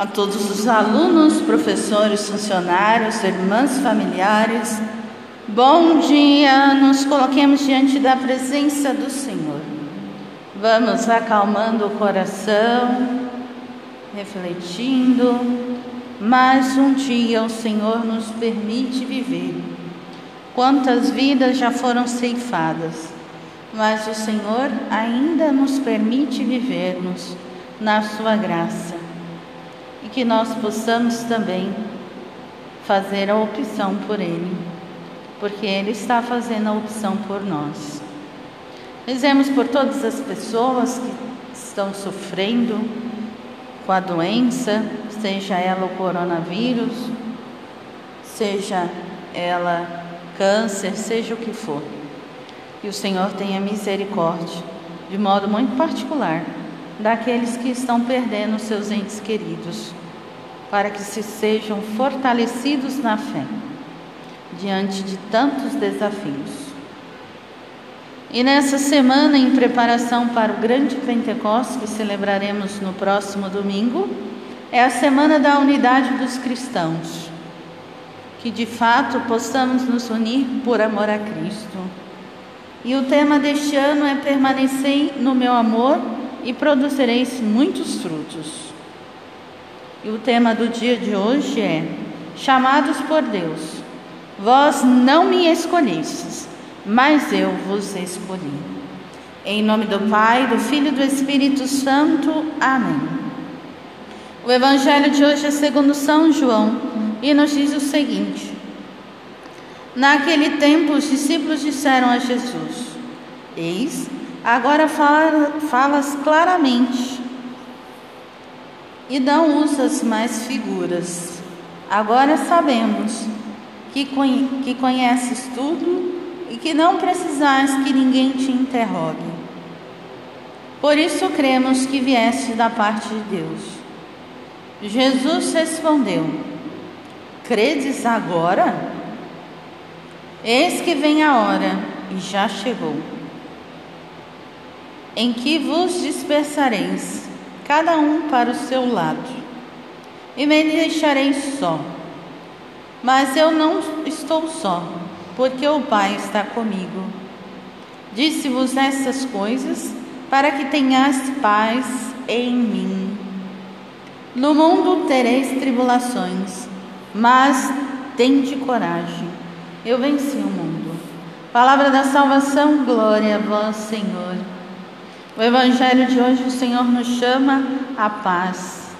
a todos os alunos, professores, funcionários, irmãs, familiares. Bom dia, nos coloquemos diante da presença do Senhor. Vamos acalmando o coração, refletindo. Mais um dia o Senhor nos permite viver. Quantas vidas já foram ceifadas, mas o Senhor ainda nos permite vivermos na Sua graça que nós possamos também fazer a opção por Ele, porque Ele está fazendo a opção por nós. Rezemos por todas as pessoas que estão sofrendo com a doença, seja ela o coronavírus, seja ela câncer, seja o que for. Que o Senhor tenha misericórdia, de modo muito particular, daqueles que estão perdendo seus entes queridos, para que se sejam fortalecidos na fé diante de tantos desafios. E nessa semana, em preparação para o grande Pentecostes que celebraremos no próximo domingo, é a semana da unidade dos cristãos. Que de fato possamos nos unir por amor a Cristo. E o tema deste ano é permanecer no meu amor e produzireis muitos frutos. E o tema do dia de hoje é: Chamados por Deus, vós não me escolhestes, mas eu vos escolhi. Em nome do Pai, do Filho e do Espírito Santo. Amém. O Evangelho de hoje é segundo São João e nos diz o seguinte: Naquele tempo, os discípulos disseram a Jesus: Eis, Agora fala, falas claramente e não usas mais figuras. Agora sabemos que, que conheces tudo e que não precisais que ninguém te interrogue. Por isso cremos que vieste da parte de Deus. Jesus respondeu: Credes agora? Eis que vem a hora e já chegou em que vos dispersareis, cada um para o seu lado, e me deixareis só. Mas eu não estou só, porque o Pai está comigo. Disse-vos essas coisas para que tenhais paz em mim. No mundo tereis tribulações, mas tende coragem. Eu venci o mundo. Palavra da salvação, glória a vós, Senhor. O Evangelho de hoje, o Senhor nos chama a paz,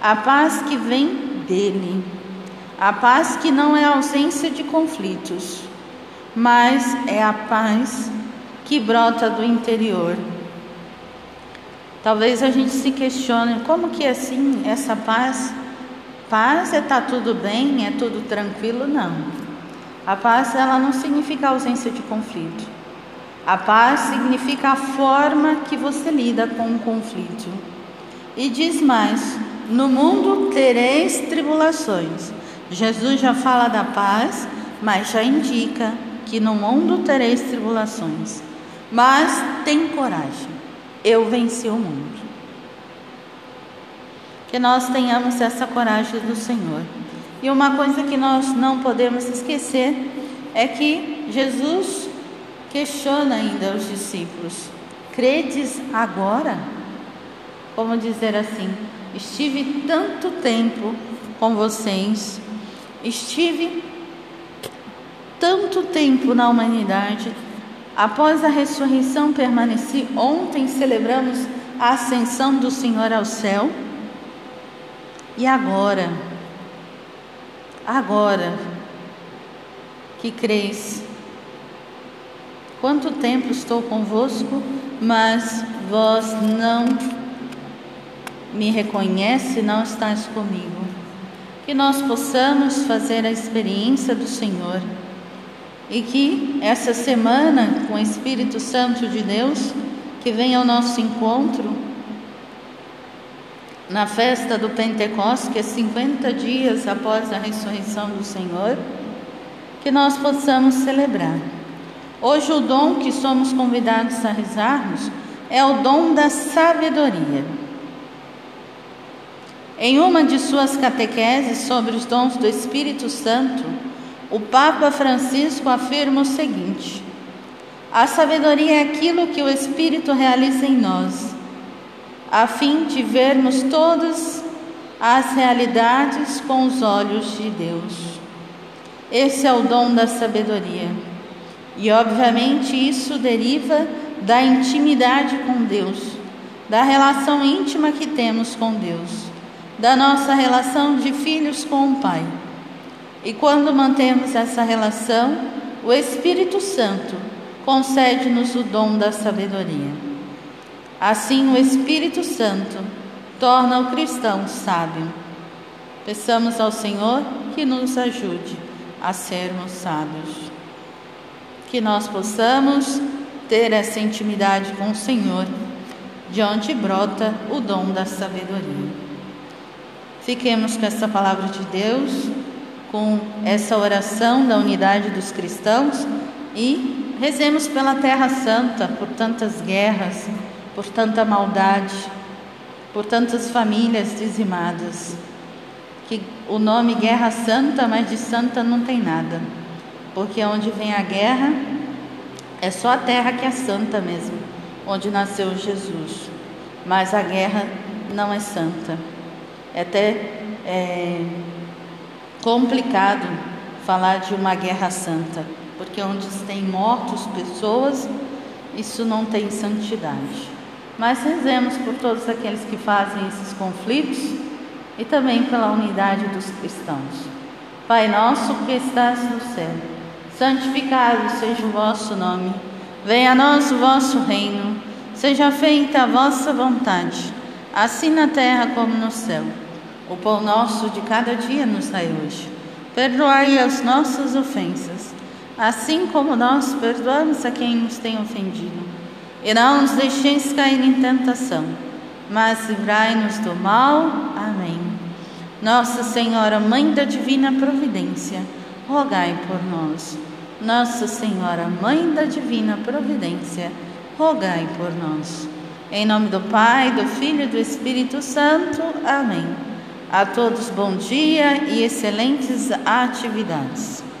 a paz que vem dele, a paz que não é ausência de conflitos, mas é a paz que brota do interior. Talvez a gente se questione como que é assim essa paz? Paz é tá tudo bem, é tudo tranquilo? Não. A paz ela não significa ausência de conflito. A paz significa a forma que você lida com o conflito. E diz mais: no mundo tereis tribulações. Jesus já fala da paz, mas já indica que no mundo tereis tribulações. Mas tem coragem, eu venci o mundo. Que nós tenhamos essa coragem do Senhor. E uma coisa que nós não podemos esquecer é que Jesus Questiona ainda os discípulos: Credes agora? Como dizer assim: Estive tanto tempo com vocês, estive tanto tempo na humanidade. Após a ressurreição, permaneci. Ontem celebramos a ascensão do Senhor ao céu. E agora? Agora que crês Quanto tempo estou convosco, mas vós não me reconhece, não estás comigo. Que nós possamos fazer a experiência do Senhor e que essa semana, com o Espírito Santo de Deus, que venha ao nosso encontro na festa do Pentecostes, que é 50 dias após a ressurreição do Senhor, que nós possamos celebrar. Hoje, o dom que somos convidados a rezarmos é o dom da sabedoria. Em uma de suas catequeses sobre os dons do Espírito Santo, o Papa Francisco afirma o seguinte: A sabedoria é aquilo que o Espírito realiza em nós, a fim de vermos todas as realidades com os olhos de Deus. Esse é o dom da sabedoria. E, obviamente, isso deriva da intimidade com Deus, da relação íntima que temos com Deus da nossa relação de filhos com o Pai. E quando mantemos essa relação, o Espírito Santo concede-nos o dom da sabedoria. Assim, o Espírito Santo torna o cristão sábio. Peçamos ao Senhor que nos ajude a sermos sábios. Que nós possamos ter essa intimidade com o Senhor, de onde brota o dom da sabedoria. Fiquemos com essa palavra de Deus, com essa oração da unidade dos cristãos e rezemos pela Terra Santa, por tantas guerras, por tanta maldade, por tantas famílias dizimadas. Que o nome Guerra Santa, mas de santa não tem nada, porque onde vem a guerra é só a terra que é santa mesmo, onde nasceu Jesus. Mas a guerra não é santa. É até é, complicado falar de uma guerra santa, porque onde tem mortos, pessoas, isso não tem santidade. Mas rezemos por todos aqueles que fazem esses conflitos e também pela unidade dos cristãos. Pai nosso que estás no céu, santificado seja o vosso nome. Venha a nós o vosso reino. Seja feita a vossa vontade assim na terra como no céu. O pão nosso de cada dia nos dai hoje. Perdoai as nossas ofensas, assim como nós perdoamos a quem nos tem ofendido. E não nos deixeis cair em tentação, mas livrai-nos do mal. Amém. Nossa Senhora, Mãe da Divina Providência, rogai por nós. Nossa Senhora, Mãe da Divina Providência, rogai por nós. Em nome do Pai, do Filho e do Espírito Santo. Amém. A todos bom dia e excelentes atividades.